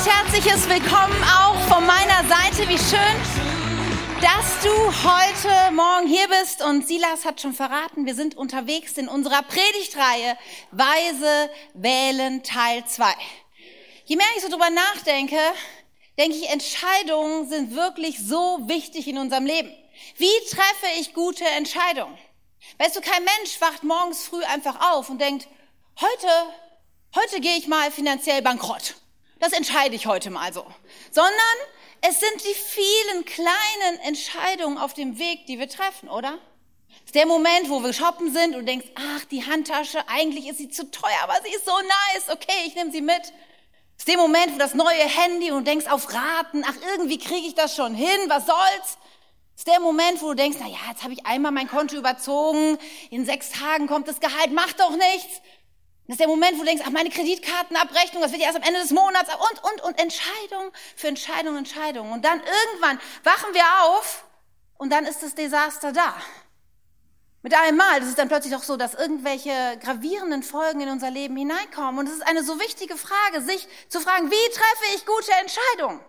recht herzliches Willkommen auch von meiner Seite. Wie schön, dass du heute Morgen hier bist. Und Silas hat schon verraten, wir sind unterwegs in unserer Predigtreihe Weise wählen Teil 2. Je mehr ich so drüber nachdenke, denke ich, Entscheidungen sind wirklich so wichtig in unserem Leben. Wie treffe ich gute Entscheidungen? Weißt du, kein Mensch wacht morgens früh einfach auf und denkt, heute, heute gehe ich mal finanziell bankrott. Das entscheide ich heute mal so. Sondern es sind die vielen kleinen Entscheidungen auf dem Weg, die wir treffen, oder? Ist der Moment, wo wir shoppen sind und denkst, ach, die Handtasche, eigentlich ist sie zu teuer, aber sie ist so nice, okay, ich nehme sie mit. Ist der Moment, wo das neue Handy und denkst auf Raten, ach, irgendwie kriege ich das schon hin, was soll's? Ist der Moment, wo du denkst, na ja, jetzt habe ich einmal mein Konto überzogen, in sechs Tagen kommt das Gehalt, macht doch nichts. Das ist der Moment, wo du denkst, ach, meine Kreditkartenabrechnung, das wird ja erst am Ende des Monats und, und, und Entscheidung für Entscheidung, Entscheidung. Und dann irgendwann wachen wir auf und dann ist das Desaster da. Mit einem Mal, das ist dann plötzlich auch so, dass irgendwelche gravierenden Folgen in unser Leben hineinkommen. Und es ist eine so wichtige Frage, sich zu fragen, wie treffe ich gute Entscheidungen?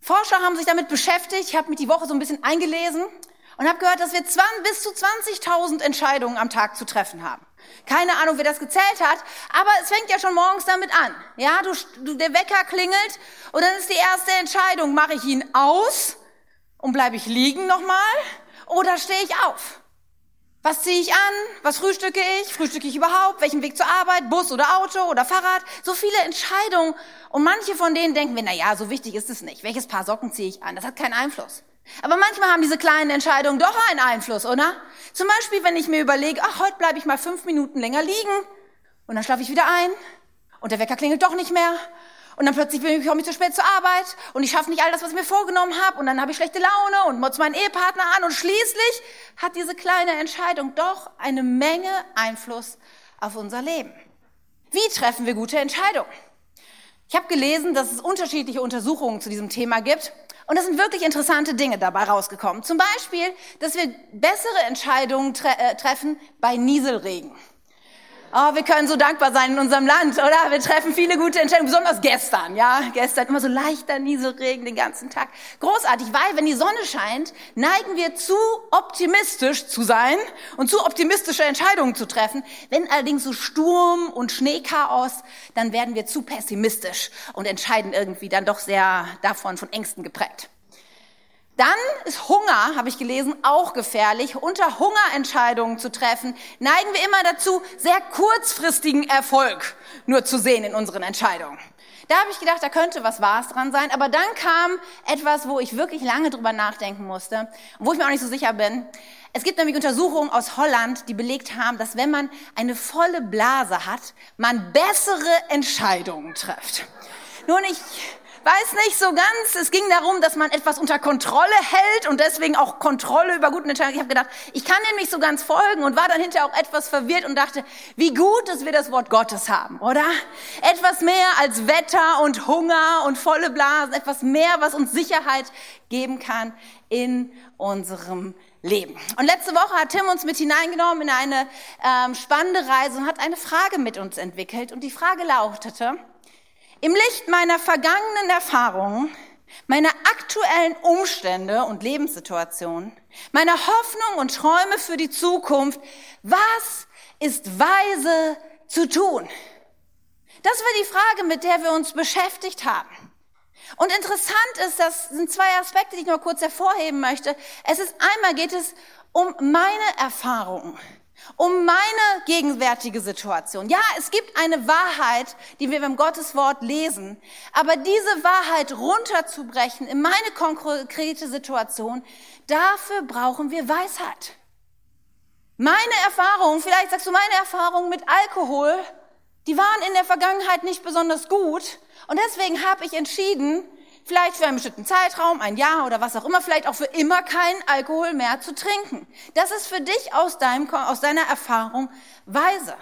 Forscher haben sich damit beschäftigt. Ich habe mich die Woche so ein bisschen eingelesen und habe gehört, dass wir bis zu 20.000 Entscheidungen am Tag zu treffen haben. Keine Ahnung, wer das gezählt hat, aber es fängt ja schon morgens damit an. Ja, du, du, der Wecker klingelt und dann ist die erste Entscheidung, mache ich ihn aus und bleibe ich liegen nochmal oder stehe ich auf? Was ziehe ich an? Was frühstücke ich? Frühstücke ich überhaupt? Welchen Weg zur Arbeit? Bus oder Auto oder Fahrrad? So viele Entscheidungen. Und manche von denen denken wir, na ja, so wichtig ist es nicht. Welches Paar Socken ziehe ich an? Das hat keinen Einfluss. Aber manchmal haben diese kleinen Entscheidungen doch einen Einfluss, oder? Zum Beispiel, wenn ich mir überlege, ach, heute bleibe ich mal fünf Minuten länger liegen und dann schlafe ich wieder ein und der Wecker klingelt doch nicht mehr und dann plötzlich bin ich, komme ich zu spät zur Arbeit und ich schaffe nicht all das, was ich mir vorgenommen habe und dann habe ich schlechte Laune und motz meinen Ehepartner an und schließlich hat diese kleine Entscheidung doch eine Menge Einfluss auf unser Leben. Wie treffen wir gute Entscheidungen? Ich habe gelesen, dass es unterschiedliche Untersuchungen zu diesem Thema gibt und es sind wirklich interessante Dinge dabei rausgekommen. Zum Beispiel, dass wir bessere Entscheidungen tre äh, treffen bei Nieselregen. Oh, wir können so dankbar sein in unserem Land, oder? Wir treffen viele gute Entscheidungen, besonders gestern, ja? Gestern immer so leichter Nieselregen den ganzen Tag. Großartig, weil wenn die Sonne scheint, neigen wir zu optimistisch zu sein und zu optimistische Entscheidungen zu treffen. Wenn allerdings so Sturm und Schneechaos, dann werden wir zu pessimistisch und entscheiden irgendwie dann doch sehr davon von Ängsten geprägt. Dann ist Hunger, habe ich gelesen, auch gefährlich. Unter Hungerentscheidungen zu treffen, neigen wir immer dazu, sehr kurzfristigen Erfolg nur zu sehen in unseren Entscheidungen. Da habe ich gedacht, da könnte was Wahres dran sein. Aber dann kam etwas, wo ich wirklich lange drüber nachdenken musste wo ich mir auch nicht so sicher bin. Es gibt nämlich Untersuchungen aus Holland, die belegt haben, dass wenn man eine volle Blase hat, man bessere Entscheidungen trifft. Nun, ich weiß nicht so ganz. Es ging darum, dass man etwas unter Kontrolle hält und deswegen auch Kontrolle über guten Entscheidungen. Ich habe gedacht, ich kann dem nicht so ganz folgen und war dann hinterher auch etwas verwirrt und dachte, wie gut, dass wir das Wort Gottes haben, oder? Etwas mehr als Wetter und Hunger und volle Blasen, etwas mehr, was uns Sicherheit geben kann in unserem Leben. Und letzte Woche hat Tim uns mit hineingenommen in eine ähm, spannende Reise und hat eine Frage mit uns entwickelt. Und die Frage lautete, im Licht meiner vergangenen Erfahrungen, meiner aktuellen Umstände und Lebenssituation, meiner Hoffnung und Träume für die Zukunft, was ist weise zu tun? Das war die Frage, mit der wir uns beschäftigt haben. Und interessant ist, das sind zwei Aspekte, die ich nur kurz hervorheben möchte. Es ist einmal geht es um meine Erfahrungen um meine gegenwärtige Situation. Ja, es gibt eine Wahrheit, die wir im Gottes Wort lesen, aber diese Wahrheit runterzubrechen in meine konkrete Situation, dafür brauchen wir Weisheit. Meine Erfahrungen, vielleicht sagst du meine Erfahrungen mit Alkohol, die waren in der Vergangenheit nicht besonders gut und deswegen habe ich entschieden, vielleicht für einen bestimmten Zeitraum, ein Jahr oder was auch immer, vielleicht auch für immer keinen Alkohol mehr zu trinken. Das ist für dich aus, deinem, aus deiner Erfahrung weise.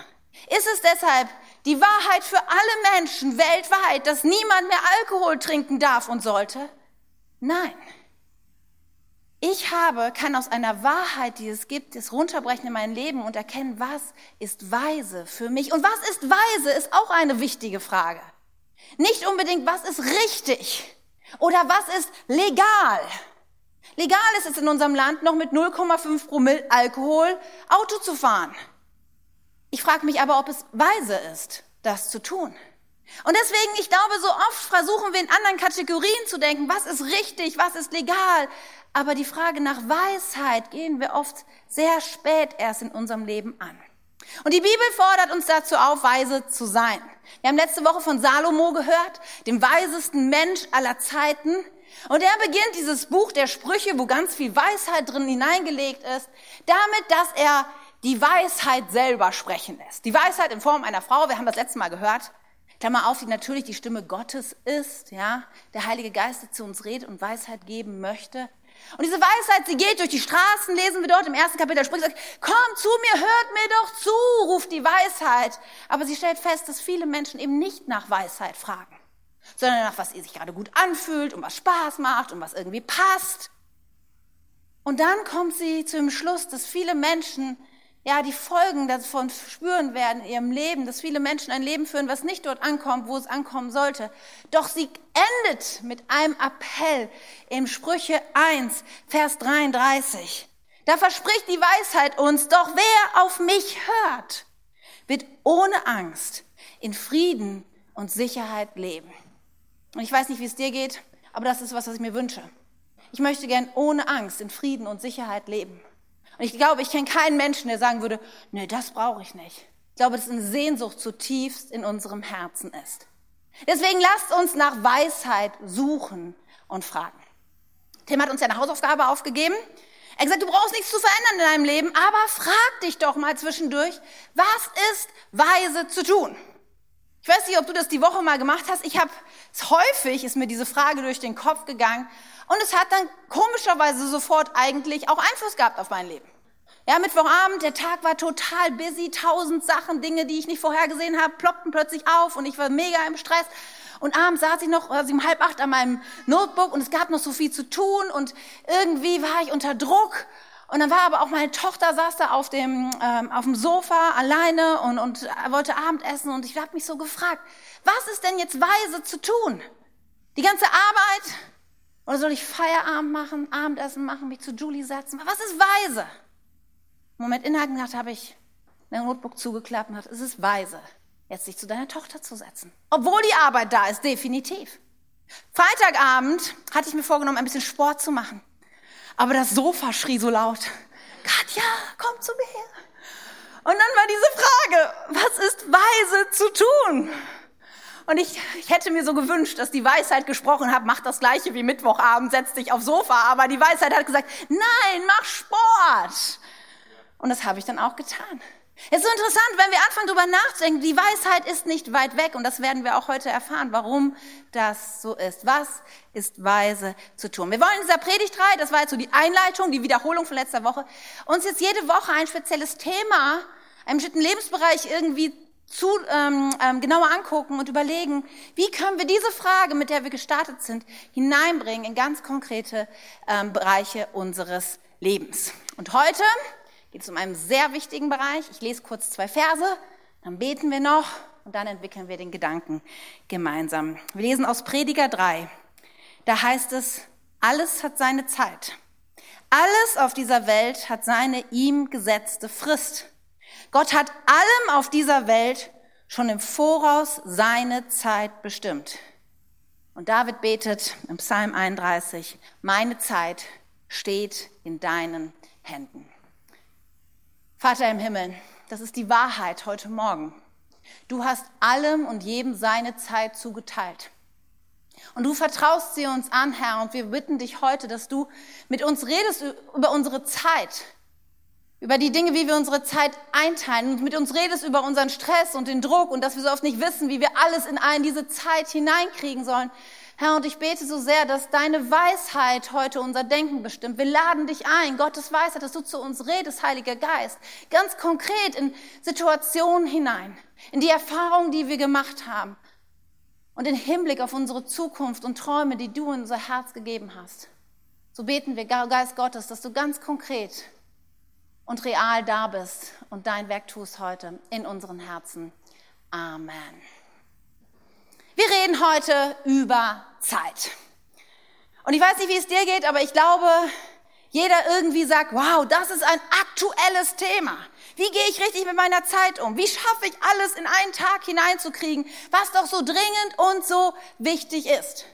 Ist es deshalb die Wahrheit für alle Menschen weltweit, dass niemand mehr Alkohol trinken darf und sollte? Nein. Ich habe, kann aus einer Wahrheit, die es gibt, es runterbrechen in mein Leben und erkennen, was ist weise für mich. Und was ist weise, ist auch eine wichtige Frage. Nicht unbedingt, was ist richtig oder was ist legal. Legal ist es in unserem Land noch mit 0,5 Promille Alkohol Auto zu fahren. Ich frage mich aber, ob es weise ist, das zu tun. Und deswegen, ich glaube, so oft versuchen wir in anderen Kategorien zu denken, was ist richtig, was ist legal. Aber die Frage nach Weisheit gehen wir oft sehr spät erst in unserem Leben an. Und die Bibel fordert uns dazu auf, weise zu sein. Wir haben letzte Woche von Salomo gehört, dem weisesten Mensch aller Zeiten. Und er beginnt dieses Buch der Sprüche, wo ganz viel Weisheit drin hineingelegt ist, damit, dass er die Weisheit selber sprechen lässt. Die Weisheit in Form einer Frau, wir haben das letzte Mal gehört, Klammer auf, die natürlich die Stimme Gottes ist, ja, der Heilige Geist, der zu uns redet und Weisheit geben möchte. Und diese Weisheit, sie geht durch die Straßen, lesen wir dort im ersten Kapitel, spricht, sagt, komm zu mir, hört mir doch zu, ruft die Weisheit. Aber sie stellt fest, dass viele Menschen eben nicht nach Weisheit fragen, sondern nach, was ihr sich gerade gut anfühlt und was Spaß macht und was irgendwie passt. Und dann kommt sie zu dem Schluss, dass viele Menschen ja, die Folgen davon spüren werden in ihrem Leben, dass viele Menschen ein Leben führen, was nicht dort ankommt, wo es ankommen sollte. Doch sie endet mit einem Appell im Sprüche 1, Vers 33. Da verspricht die Weisheit uns, doch wer auf mich hört, wird ohne Angst in Frieden und Sicherheit leben. Und ich weiß nicht, wie es dir geht, aber das ist was, was ich mir wünsche. Ich möchte gern ohne Angst in Frieden und Sicherheit leben. Und ich glaube, ich kenne keinen Menschen, der sagen würde, nee, das brauche ich nicht. Ich glaube, dass eine Sehnsucht zutiefst in unserem Herzen ist. Deswegen lasst uns nach Weisheit suchen und fragen. Tim hat uns ja eine Hausaufgabe aufgegeben. Er hat gesagt, du brauchst nichts zu verändern in deinem Leben, aber frag dich doch mal zwischendurch, was ist weise zu tun? Ich weiß nicht, ob du das die Woche mal gemacht hast. Ich habe häufig, ist mir diese Frage durch den Kopf gegangen und es hat dann komischerweise sofort eigentlich auch Einfluss gehabt auf mein Leben. Ja, Mittwochabend, der Tag war total busy, tausend Sachen, Dinge, die ich nicht vorhergesehen habe, ploppten plötzlich auf und ich war mega im Stress. Und abends saß ich noch also um halb acht an meinem Notebook und es gab noch so viel zu tun und irgendwie war ich unter Druck. Und dann war aber auch meine Tochter saß da auf dem, ähm, auf dem Sofa alleine und, und wollte Abendessen und ich habe mich so gefragt, was ist denn jetzt weise zu tun? Die ganze Arbeit, oder soll ich Feierabend machen, Abendessen machen, mich zu Julie setzen? Was ist weise? Im Moment innehalten gedacht, habe ich mein Notebook zugeklappt und gesagt, es ist weise, jetzt sich zu deiner Tochter zu setzen. Obwohl die Arbeit da ist, definitiv. Freitagabend hatte ich mir vorgenommen, ein bisschen Sport zu machen. Aber das Sofa schrie so laut. Katja, komm zu mir her. Und dann war diese Frage, was ist weise zu tun? Und ich, ich hätte mir so gewünscht, dass die Weisheit gesprochen hat, mach das gleiche wie Mittwochabend, setz dich aufs Sofa. Aber die Weisheit hat gesagt, nein, mach Sport. Und das habe ich dann auch getan. Es ist so interessant, wenn wir anfangen darüber nachzudenken, die Weisheit ist nicht weit weg und das werden wir auch heute erfahren, warum das so ist. Was ist weise zu tun? Wir wollen in dieser Predigtreihe, das war jetzt so die Einleitung, die Wiederholung von letzter Woche, uns jetzt jede Woche ein spezielles Thema, einen bestimmten Lebensbereich irgendwie zu, ähm, ähm, genauer angucken und überlegen, wie können wir diese Frage, mit der wir gestartet sind, hineinbringen in ganz konkrete ähm, Bereiche unseres Lebens. Und heute geht es um einen sehr wichtigen Bereich. Ich lese kurz zwei Verse, dann beten wir noch und dann entwickeln wir den Gedanken gemeinsam. Wir lesen aus Prediger 3. Da heißt es, alles hat seine Zeit. Alles auf dieser Welt hat seine ihm gesetzte Frist. Gott hat allem auf dieser Welt schon im Voraus seine Zeit bestimmt. Und David betet im Psalm 31, meine Zeit steht in deinen Händen. Vater im Himmel, das ist die Wahrheit heute Morgen. Du hast allem und jedem seine Zeit zugeteilt. Und du vertraust sie uns an, Herr, und wir bitten dich heute, dass du mit uns redest über unsere Zeit, über die Dinge, wie wir unsere Zeit einteilen und mit uns redest über unseren Stress und den Druck und dass wir so oft nicht wissen, wie wir alles in ein diese Zeit hineinkriegen sollen. Herr, und ich bete so sehr, dass deine Weisheit heute unser Denken bestimmt. Wir laden dich ein, Gottes Weisheit, dass du zu uns redest, Heiliger Geist, ganz konkret in Situationen hinein, in die Erfahrungen, die wir gemacht haben und in Hinblick auf unsere Zukunft und Träume, die du in unser Herz gegeben hast. So beten wir, Geist Gottes, dass du ganz konkret und real da bist und dein Werk tust heute in unseren Herzen. Amen. Wir reden heute über Zeit. Und ich weiß nicht, wie es dir geht, aber ich glaube, jeder irgendwie sagt, wow, das ist ein aktuelles Thema. Wie gehe ich richtig mit meiner Zeit um? Wie schaffe ich alles in einen Tag hineinzukriegen, was doch so dringend und so wichtig ist?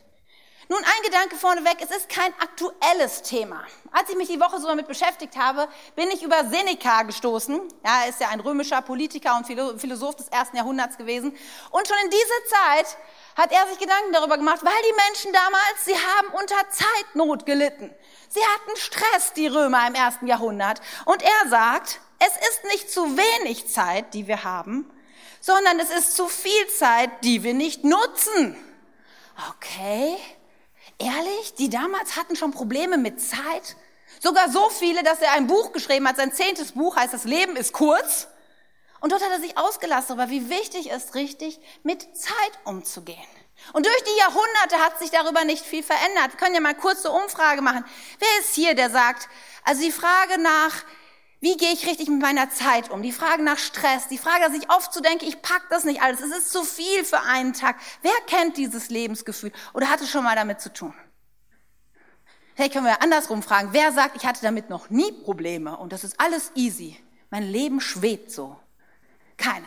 Nun, ein Gedanke vorneweg, es ist kein aktuelles Thema. Als ich mich die Woche so damit beschäftigt habe, bin ich über Seneca gestoßen. Ja, er ist ja ein römischer Politiker und Philosoph des ersten Jahrhunderts gewesen. Und schon in dieser Zeit hat er sich Gedanken darüber gemacht, weil die Menschen damals, sie haben unter Zeitnot gelitten. Sie hatten Stress, die Römer im ersten Jahrhundert. Und er sagt, es ist nicht zu wenig Zeit, die wir haben, sondern es ist zu viel Zeit, die wir nicht nutzen. Okay, ehrlich, die damals hatten schon Probleme mit Zeit? Sogar so viele, dass er ein Buch geschrieben hat, sein zehntes Buch heißt Das Leben ist kurz. Und dort hat er sich ausgelassen darüber, wie wichtig es ist, richtig mit Zeit umzugehen. Und durch die Jahrhunderte hat sich darüber nicht viel verändert. Wir können ja mal kurze Umfrage machen. Wer ist hier, der sagt, also die Frage nach, wie gehe ich richtig mit meiner Zeit um? Die Frage nach Stress, die Frage, dass ich oft so denke, ich pack das nicht alles, es ist zu viel für einen Tag. Wer kennt dieses Lebensgefühl oder hatte schon mal damit zu tun? Vielleicht können wir andersrum fragen, wer sagt, ich hatte damit noch nie Probleme und das ist alles easy. Mein Leben schwebt so. Keiner.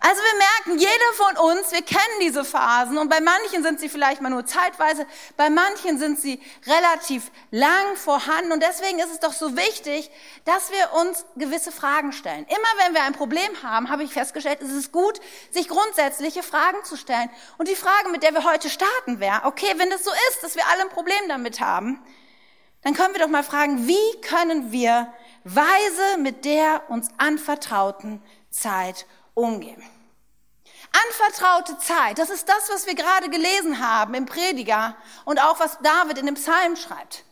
Also wir merken, jeder von uns, wir kennen diese Phasen und bei manchen sind sie vielleicht mal nur zeitweise, bei manchen sind sie relativ lang vorhanden und deswegen ist es doch so wichtig, dass wir uns gewisse Fragen stellen. Immer wenn wir ein Problem haben, habe ich festgestellt, ist es gut, sich grundsätzliche Fragen zu stellen. Und die Frage, mit der wir heute starten, wäre, okay, wenn es so ist, dass wir alle ein Problem damit haben, dann können wir doch mal fragen, wie können wir weise mit der uns anvertrauten Zeit. Anvertraute Zeit, das ist das, was wir gerade gelesen haben im Prediger und auch was David in dem Psalm schreibt.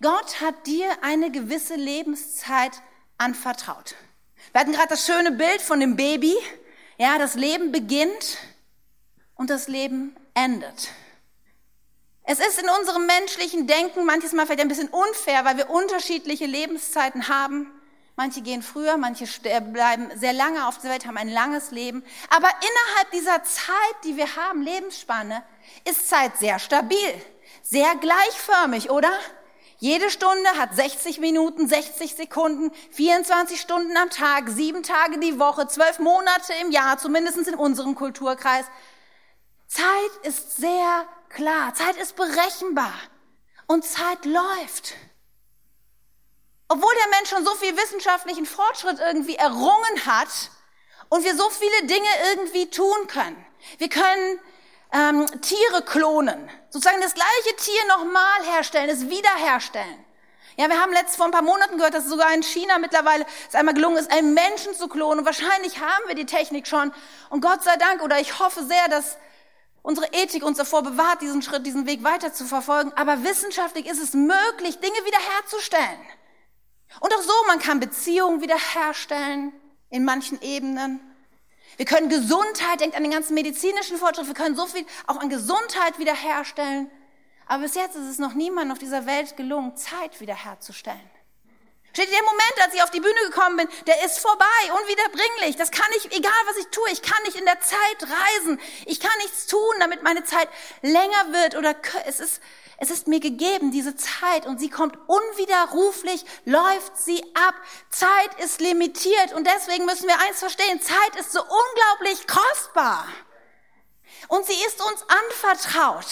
Gott hat dir eine gewisse Lebenszeit anvertraut. Wir hatten gerade das schöne Bild von dem Baby. Ja, das Leben beginnt und das Leben endet. Es ist in unserem menschlichen Denken manches Mal vielleicht ein bisschen unfair, weil wir unterschiedliche Lebenszeiten haben. Manche gehen früher, manche bleiben sehr lange auf der Welt, haben ein langes Leben. Aber innerhalb dieser Zeit, die wir haben, Lebensspanne, ist Zeit sehr stabil, sehr gleichförmig, oder? Jede Stunde hat 60 Minuten, 60 Sekunden, 24 Stunden am Tag, sieben Tage die Woche, zwölf Monate im Jahr, zumindest in unserem Kulturkreis. Zeit ist sehr klar, Zeit ist berechenbar und Zeit läuft. Obwohl der Mensch schon so viel wissenschaftlichen Fortschritt irgendwie errungen hat und wir so viele Dinge irgendwie tun können. Wir können ähm, Tiere klonen, sozusagen das gleiche Tier nochmal herstellen, es wiederherstellen. Ja, wir haben letzt vor ein paar Monaten gehört, dass es sogar in China mittlerweile es einmal gelungen ist, einen Menschen zu klonen. Und wahrscheinlich haben wir die Technik schon. Und Gott sei Dank, oder ich hoffe sehr, dass unsere Ethik uns davor bewahrt, diesen Schritt, diesen Weg weiter zu verfolgen. Aber wissenschaftlich ist es möglich, Dinge wiederherzustellen. Und auch so, man kann Beziehungen wiederherstellen in manchen Ebenen. Wir können Gesundheit, denkt an den ganzen medizinischen Fortschritt, wir können so viel auch an Gesundheit wiederherstellen. Aber bis jetzt ist es noch niemandem auf dieser Welt gelungen, Zeit wiederherzustellen. Steht der Moment, als ich auf die Bühne gekommen bin, der ist vorbei, unwiederbringlich. Das kann ich, egal was ich tue, ich kann nicht in der Zeit reisen. Ich kann nichts tun, damit meine Zeit länger wird oder es ist, es ist mir gegeben, diese Zeit, und sie kommt unwiderruflich, läuft sie ab. Zeit ist limitiert und deswegen müssen wir eins verstehen, Zeit ist so unglaublich kostbar. Und sie ist uns anvertraut.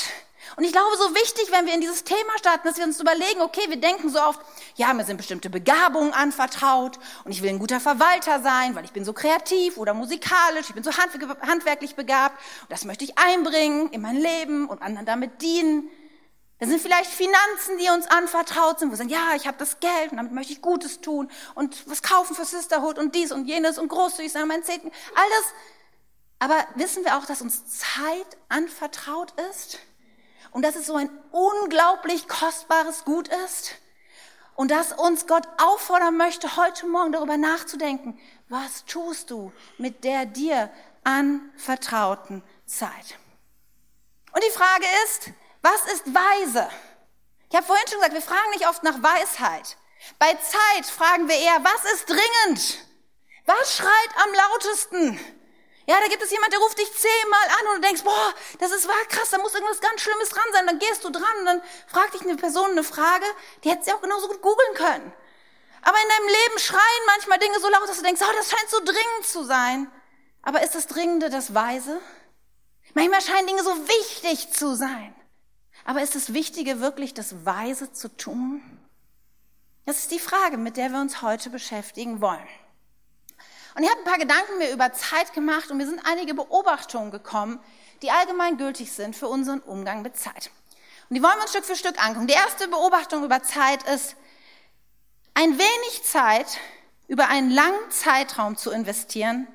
Und ich glaube, so wichtig, wenn wir in dieses Thema starten, dass wir uns überlegen, okay, wir denken so oft, ja, mir sind bestimmte Begabungen anvertraut und ich will ein guter Verwalter sein, weil ich bin so kreativ oder musikalisch, ich bin so handwerklich begabt und das möchte ich einbringen in mein Leben und anderen damit dienen. Das sind vielleicht Finanzen, die uns anvertraut sind, wo wir sagen, ja, ich habe das Geld und damit möchte ich Gutes tun und was kaufen für Sisterhood und dies und jenes und großzügig sein, mein Zehnten, alles. Aber wissen wir auch, dass uns Zeit anvertraut ist und dass es so ein unglaublich kostbares Gut ist und dass uns Gott auffordern möchte, heute Morgen darüber nachzudenken, was tust du mit der dir anvertrauten Zeit? Und die Frage ist, was ist weise? Ich habe vorhin schon gesagt, wir fragen nicht oft nach Weisheit. Bei Zeit fragen wir eher, was ist dringend? Was schreit am lautesten? Ja, da gibt es jemand, der ruft dich zehnmal an und du denkst, boah, das ist wahr krass, da muss irgendwas ganz Schlimmes dran sein. Dann gehst du dran und dann fragt dich eine Person eine Frage, die hätte sie auch genauso gut googeln können. Aber in deinem Leben schreien manchmal Dinge so laut, dass du denkst, oh, das scheint so dringend zu sein. Aber ist das Dringende das Weise? Manchmal scheinen Dinge so wichtig zu sein. Aber ist das Wichtige wirklich das Weise zu tun? Das ist die Frage, mit der wir uns heute beschäftigen wollen. Und ich habe ein paar Gedanken mir über Zeit gemacht und mir sind einige Beobachtungen gekommen, die allgemein gültig sind für unseren Umgang mit Zeit. Und die wollen wir uns Stück für Stück angucken. Die erste Beobachtung über Zeit ist, ein wenig Zeit über einen langen Zeitraum zu investieren,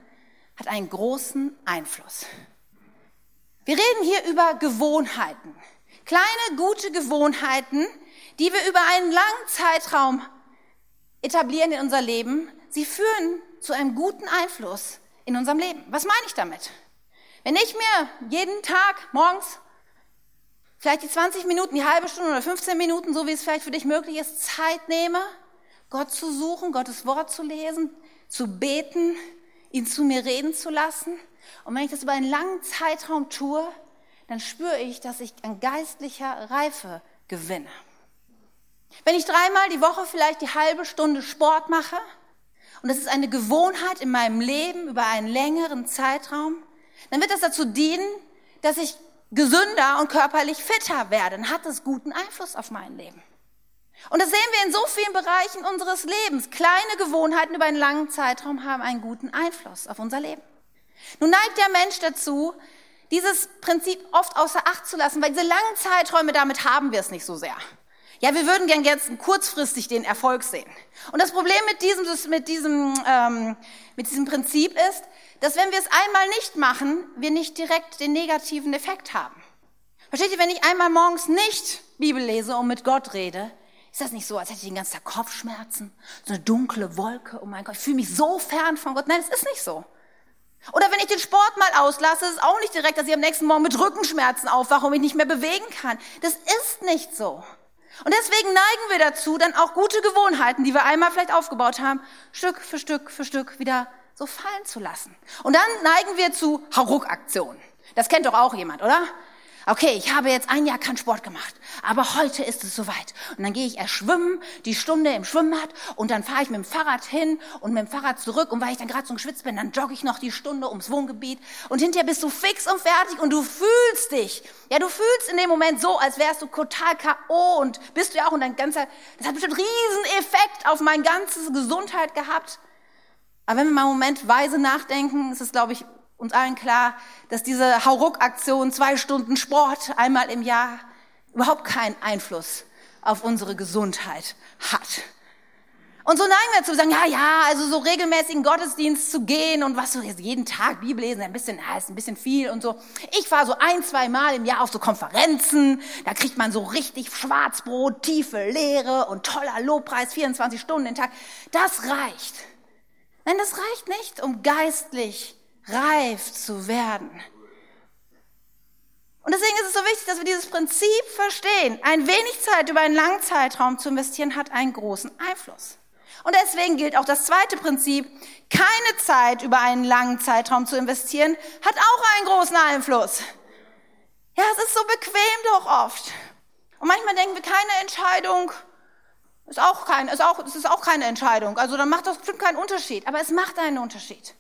hat einen großen Einfluss. Wir reden hier über Gewohnheiten. Kleine, gute Gewohnheiten, die wir über einen langen Zeitraum etablieren in unser Leben. Sie führen zu einem guten Einfluss in unserem Leben. Was meine ich damit? Wenn ich mir jeden Tag morgens vielleicht die 20 Minuten, die halbe Stunde oder 15 Minuten, so wie es vielleicht für dich möglich ist, Zeit nehme, Gott zu suchen, Gottes Wort zu lesen, zu beten, ihn zu mir reden zu lassen. Und wenn ich das über einen langen Zeitraum tue, dann spüre ich, dass ich an geistlicher Reife gewinne. Wenn ich dreimal die Woche vielleicht die halbe Stunde Sport mache, und das ist eine Gewohnheit in meinem Leben über einen längeren Zeitraum, dann wird das dazu dienen, dass ich gesünder und körperlich fitter werde. Dann hat das guten Einfluss auf mein Leben. Und das sehen wir in so vielen Bereichen unseres Lebens. Kleine Gewohnheiten über einen langen Zeitraum haben einen guten Einfluss auf unser Leben. Nun neigt der Mensch dazu, dieses Prinzip oft außer Acht zu lassen, weil diese langen Zeiträume, damit haben wir es nicht so sehr. Ja, wir würden gern jetzt kurzfristig den Erfolg sehen. Und das Problem mit diesem, mit diesem, ähm, mit diesem Prinzip ist, dass wenn wir es einmal nicht machen, wir nicht direkt den negativen Effekt haben. Versteht ihr, wenn ich einmal morgens nicht Bibel lese und mit Gott rede, ist das nicht so, als hätte ich den ganzen Tag Kopfschmerzen, so eine dunkle Wolke, oh mein Gott, ich fühle mich so fern von Gott. Nein, es ist nicht so. Oder wenn ich den Sport mal auslasse, ist es auch nicht direkt, dass ich am nächsten Morgen mit Rückenschmerzen aufwache und mich nicht mehr bewegen kann. Das ist nicht so. Und deswegen neigen wir dazu, dann auch gute Gewohnheiten, die wir einmal vielleicht aufgebaut haben, Stück für Stück für Stück wieder so fallen zu lassen. Und dann neigen wir zu Hauruck-Aktionen. Das kennt doch auch jemand, oder? Okay, ich habe jetzt ein Jahr keinen Sport gemacht, aber heute ist es soweit. Und dann gehe ich erst schwimmen, die Stunde im Schwimmbad und dann fahre ich mit dem Fahrrad hin und mit dem Fahrrad zurück und weil ich dann gerade so geschwitzt bin, dann jogge ich noch die Stunde ums Wohngebiet und hinterher bist du fix und fertig und du fühlst dich. Ja, du fühlst in dem Moment so, als wärst du total K.O. und bist du ja auch und dein ganzer, das hat bestimmt riesen Effekt auf mein ganzes Gesundheit gehabt. Aber wenn wir mal einen Moment weise nachdenken, ist es, glaube ich, uns allen klar, dass diese Hauruck-Aktion, zwei Stunden Sport einmal im Jahr, überhaupt keinen Einfluss auf unsere Gesundheit hat. Und so neigen wir zu sagen, ja, ja, also so regelmäßig in Gottesdienst zu gehen und was so jeden Tag Bibel lesen, ein bisschen, ja, ist ein bisschen viel und so. Ich fahre so ein, zwei Mal im Jahr auf so Konferenzen, da kriegt man so richtig Schwarzbrot, tiefe Lehre und toller Lobpreis, 24 Stunden den Tag. Das reicht. Nein, das reicht nicht, um geistlich reif zu werden. Und deswegen ist es so wichtig, dass wir dieses Prinzip verstehen. Ein wenig Zeit über einen langen Zeitraum zu investieren hat einen großen Einfluss. Und deswegen gilt auch das zweite Prinzip, keine Zeit über einen langen Zeitraum zu investieren, hat auch einen großen Einfluss. Ja, es ist so bequem doch oft. Und manchmal denken wir, keine Entscheidung ist auch, kein, ist auch, ist auch keine Entscheidung. Also dann macht das bestimmt keinen Unterschied. Aber es macht einen Unterschied.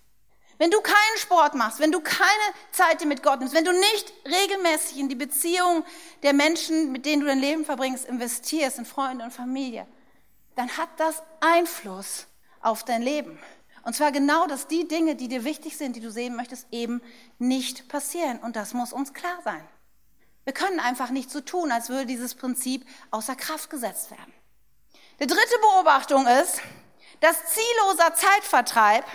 Wenn du keinen Sport machst, wenn du keine Zeit mit Gott nimmst, wenn du nicht regelmäßig in die Beziehung der Menschen, mit denen du dein Leben verbringst, investierst, in Freunde und Familie, dann hat das Einfluss auf dein Leben. Und zwar genau, dass die Dinge, die dir wichtig sind, die du sehen möchtest, eben nicht passieren. Und das muss uns klar sein. Wir können einfach nicht so tun, als würde dieses Prinzip außer Kraft gesetzt werden. Die dritte Beobachtung ist, dass zielloser Zeitvertreib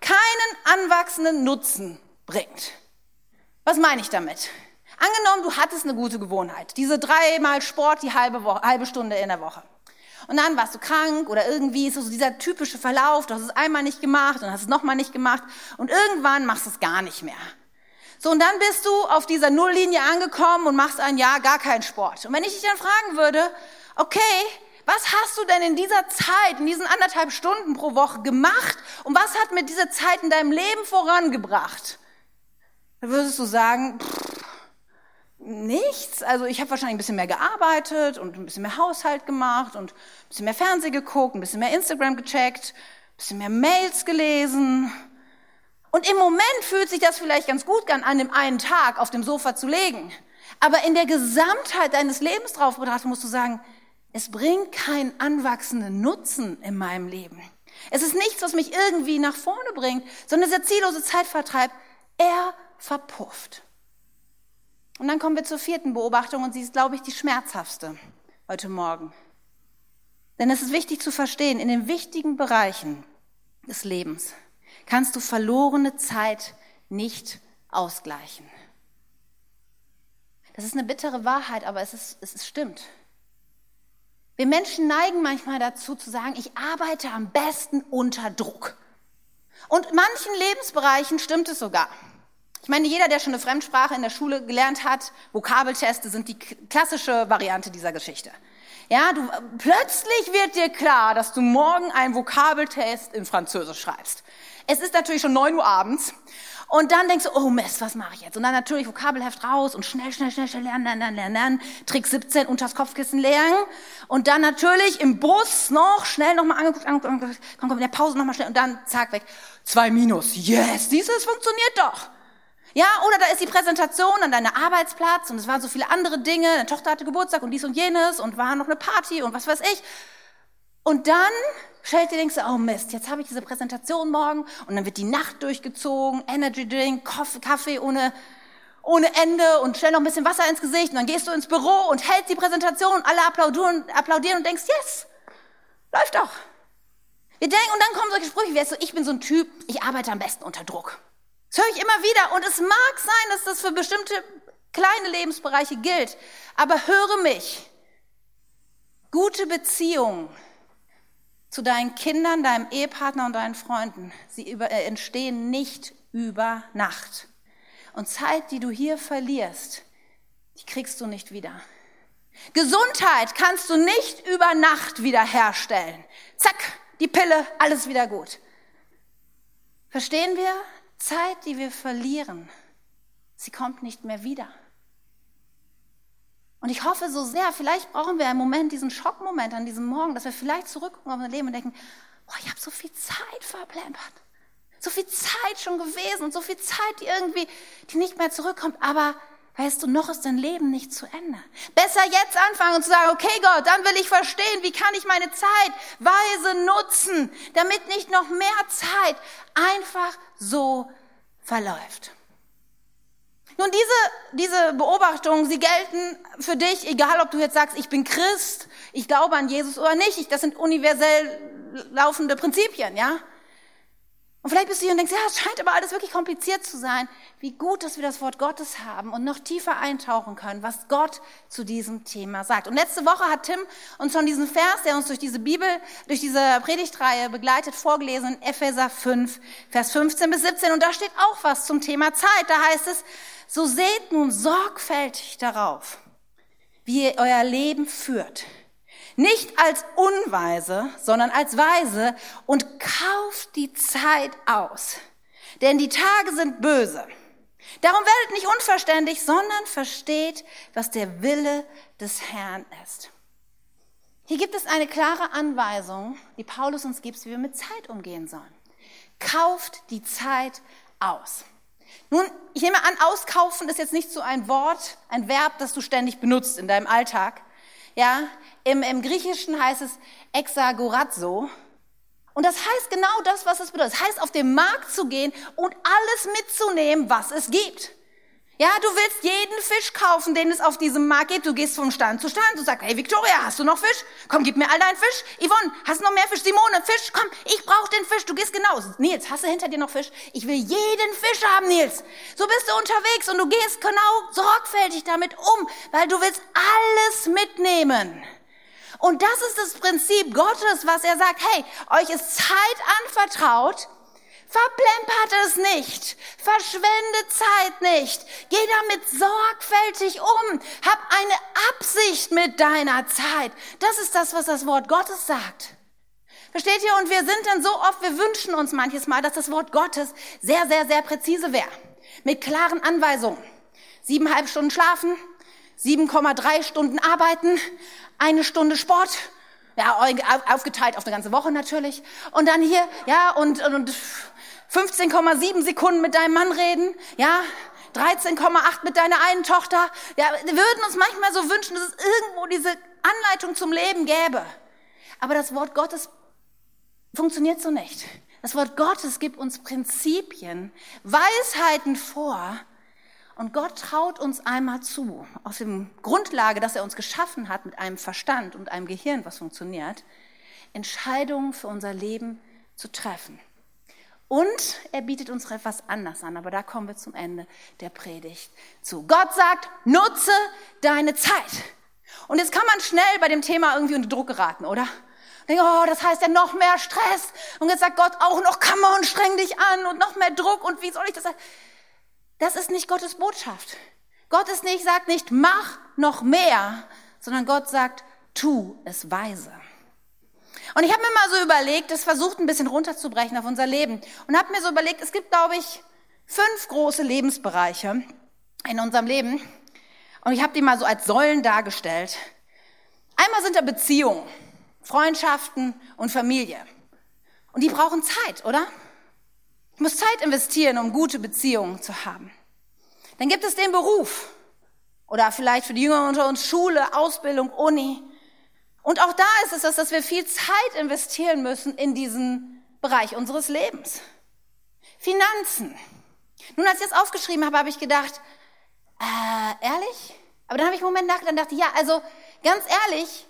keinen anwachsenden Nutzen bringt. Was meine ich damit? Angenommen, du hattest eine gute Gewohnheit, diese dreimal Sport die halbe, Woche, halbe Stunde in der Woche. Und dann warst du krank oder irgendwie ist so dieser typische Verlauf, du hast es einmal nicht gemacht und hast es nochmal nicht gemacht und irgendwann machst du es gar nicht mehr. So, und dann bist du auf dieser Nulllinie angekommen und machst ein Jahr gar keinen Sport. Und wenn ich dich dann fragen würde, okay, Was hast du denn in dieser Zeit, in diesen anderthalb Stunden pro Woche gemacht? Und was hat mir diese Zeit in deinem Leben vorangebracht? Dann würdest du sagen, pff, nichts. Also ich habe wahrscheinlich ein bisschen mehr gearbeitet und ein bisschen mehr Haushalt gemacht und ein bisschen mehr Fernsehen geguckt, ein bisschen mehr Instagram gecheckt, ein bisschen mehr Mails gelesen. Und im Moment fühlt sich das vielleicht ganz gut an, an dem einen Tag auf dem Sofa zu legen. Aber in der Gesamtheit deines Lebens drauf betrachtet musst du sagen, es bringt keinen anwachsenden Nutzen in meinem Leben. Es ist nichts, was mich irgendwie nach vorne bringt, sondern dieser ziellose Zeitvertreib, er verpufft. Und dann kommen wir zur vierten Beobachtung und sie ist, glaube ich, die schmerzhaftste heute Morgen. Denn es ist wichtig zu verstehen, in den wichtigen Bereichen des Lebens kannst du verlorene Zeit nicht ausgleichen. Das ist eine bittere Wahrheit, aber es, ist, es stimmt. Wir Menschen neigen manchmal dazu zu sagen, ich arbeite am besten unter Druck. Und in manchen Lebensbereichen stimmt es sogar. Ich meine, jeder, der schon eine Fremdsprache in der Schule gelernt hat, Vokabelteste sind die klassische Variante dieser Geschichte. Ja, du, plötzlich wird dir klar, dass du morgen einen Vokabeltest in Französisch schreibst. Es ist natürlich schon neun Uhr abends und dann denkst du, oh Mist, was mache ich jetzt? Und dann natürlich Vokabelheft raus und schnell, schnell, schnell, schnell lernen, lernen, lernen, lernen. Trick 17 unters Kopfkissen lernen. Und dann natürlich im Bus noch schnell nochmal angeguckt, angeguckt, angeguckt, komm, komm, in der Pause nochmal schnell und dann zack, weg. Zwei Minus. Yes, dieses funktioniert doch. Ja, oder da ist die Präsentation an deinem Arbeitsplatz und es waren so viele andere Dinge. Deine Tochter hatte Geburtstag und dies und jenes und war noch eine Party und was weiß ich. Und dann stellt dir denkst du, oh Mist, jetzt habe ich diese Präsentation morgen und dann wird die Nacht durchgezogen, Energy Drink, Kaffee ohne, ohne Ende und stell noch ein bisschen Wasser ins Gesicht und dann gehst du ins Büro und hältst die Präsentation, alle applaudieren, applaudieren und denkst, yes, läuft doch. Wir denken, und dann kommen solche Sprüche wie, so, ich bin so ein Typ, ich arbeite am besten unter Druck. Das höre ich immer wieder. Und es mag sein, dass das für bestimmte kleine Lebensbereiche gilt. Aber höre mich. Gute Beziehungen zu deinen Kindern, deinem Ehepartner und deinen Freunden, sie über, äh, entstehen nicht über Nacht. Und Zeit, die du hier verlierst, die kriegst du nicht wieder. Gesundheit kannst du nicht über Nacht wiederherstellen. Zack, die Pille, alles wieder gut. Verstehen wir? Zeit, die wir verlieren, sie kommt nicht mehr wieder. Und ich hoffe so sehr, vielleicht brauchen wir einen Moment, diesen Schockmoment an diesem Morgen, dass wir vielleicht zurückgucken auf unser Leben und denken, boah, ich habe so viel Zeit verplempert. So viel Zeit schon gewesen und so viel Zeit, die irgendwie, die nicht mehr zurückkommt. Aber Weißt du, noch ist dein Leben nicht zu Ende. Besser jetzt anfangen und zu sagen, okay Gott, dann will ich verstehen, wie kann ich meine Zeit weise nutzen, damit nicht noch mehr Zeit einfach so verläuft. Nun, diese, diese Beobachtungen, sie gelten für dich, egal ob du jetzt sagst, ich bin Christ, ich glaube an Jesus oder nicht. Das sind universell laufende Prinzipien, ja? Und vielleicht bist du hier und denkst, ja, es scheint aber alles wirklich kompliziert zu sein. Wie gut, dass wir das Wort Gottes haben und noch tiefer eintauchen können, was Gott zu diesem Thema sagt. Und letzte Woche hat Tim uns schon diesen Vers, der uns durch diese Bibel, durch diese Predigtreihe begleitet, vorgelesen Epheser 5, Vers 15 bis 17. Und da steht auch was zum Thema Zeit. Da heißt es, so seht nun sorgfältig darauf, wie ihr euer Leben führt nicht als Unweise, sondern als Weise und kauft die Zeit aus. Denn die Tage sind böse. Darum werdet nicht unverständlich, sondern versteht, was der Wille des Herrn ist. Hier gibt es eine klare Anweisung, die Paulus uns gibt, wie wir mit Zeit umgehen sollen. Kauft die Zeit aus. Nun, ich nehme an, auskaufen ist jetzt nicht so ein Wort, ein Verb, das du ständig benutzt in deinem Alltag. Ja, im, im Griechischen heißt es exagorazo. Und das heißt genau das, was es bedeutet. Das heißt, auf den Markt zu gehen und alles mitzunehmen, was es gibt. Ja, du willst jeden Fisch kaufen, den es auf diesem Markt gibt. Du gehst von Stand zu Stand. Du sagst, hey Victoria, hast du noch Fisch? Komm, gib mir all deinen Fisch. Yvonne, hast du noch mehr Fisch? Simone, Fisch? Komm, ich brauche den Fisch. Du gehst genau. Nils, hast du hinter dir noch Fisch? Ich will jeden Fisch haben, Nils. So bist du unterwegs und du gehst genau sorgfältig damit um, weil du willst alles mitnehmen. Und das ist das Prinzip Gottes, was er sagt, hey, euch ist Zeit anvertraut, Verplempert es nicht. Verschwende Zeit nicht. Geh damit sorgfältig um. Hab eine Absicht mit deiner Zeit. Das ist das, was das Wort Gottes sagt. Versteht ihr? Und wir sind dann so oft, wir wünschen uns manches Mal, dass das Wort Gottes sehr, sehr, sehr präzise wäre. Mit klaren Anweisungen. Siebeneinhalb Stunden schlafen, 7,3 Stunden arbeiten, eine Stunde Sport, ja, aufgeteilt auf eine ganze Woche natürlich. Und dann hier, ja, und, und 15,7 Sekunden mit deinem Mann reden, ja, 13,8 mit deiner einen Tochter. Ja, wir würden uns manchmal so wünschen, dass es irgendwo diese Anleitung zum Leben gäbe. Aber das Wort Gottes funktioniert so nicht. Das Wort Gottes gibt uns Prinzipien, Weisheiten vor. Und Gott traut uns einmal zu, aus dem Grundlage, dass er uns geschaffen hat mit einem Verstand und einem Gehirn, was funktioniert, Entscheidungen für unser Leben zu treffen. Und er bietet uns etwas anders an, aber da kommen wir zum Ende der Predigt zu. Gott sagt, nutze deine Zeit. Und jetzt kann man schnell bei dem Thema irgendwie unter Druck geraten, oder? Denke, oh, das heißt ja noch mehr Stress. Und jetzt sagt Gott auch noch, come on, streng dich an und noch mehr Druck und wie soll ich das? Das ist nicht Gottes Botschaft. Gott ist nicht, sagt nicht, mach noch mehr, sondern Gott sagt, tu es weise. Und ich habe mir mal so überlegt, das versucht ein bisschen runterzubrechen auf unser Leben und habe mir so überlegt, es gibt, glaube ich, fünf große Lebensbereiche in unserem Leben. Und ich habe die mal so als Säulen dargestellt. Einmal sind da Beziehungen, Freundschaften und Familie. Und die brauchen Zeit, oder? Ich muss Zeit investieren, um gute Beziehungen zu haben. Dann gibt es den Beruf. Oder vielleicht für die Jünger unter uns Schule, Ausbildung, Uni. Und auch da ist es das, dass wir viel Zeit investieren müssen in diesen Bereich unseres Lebens. Finanzen. Nun, als ich das aufgeschrieben habe, habe ich gedacht, äh, ehrlich? Aber dann habe ich einen Moment nachgedacht und dachte, ja, also ganz ehrlich,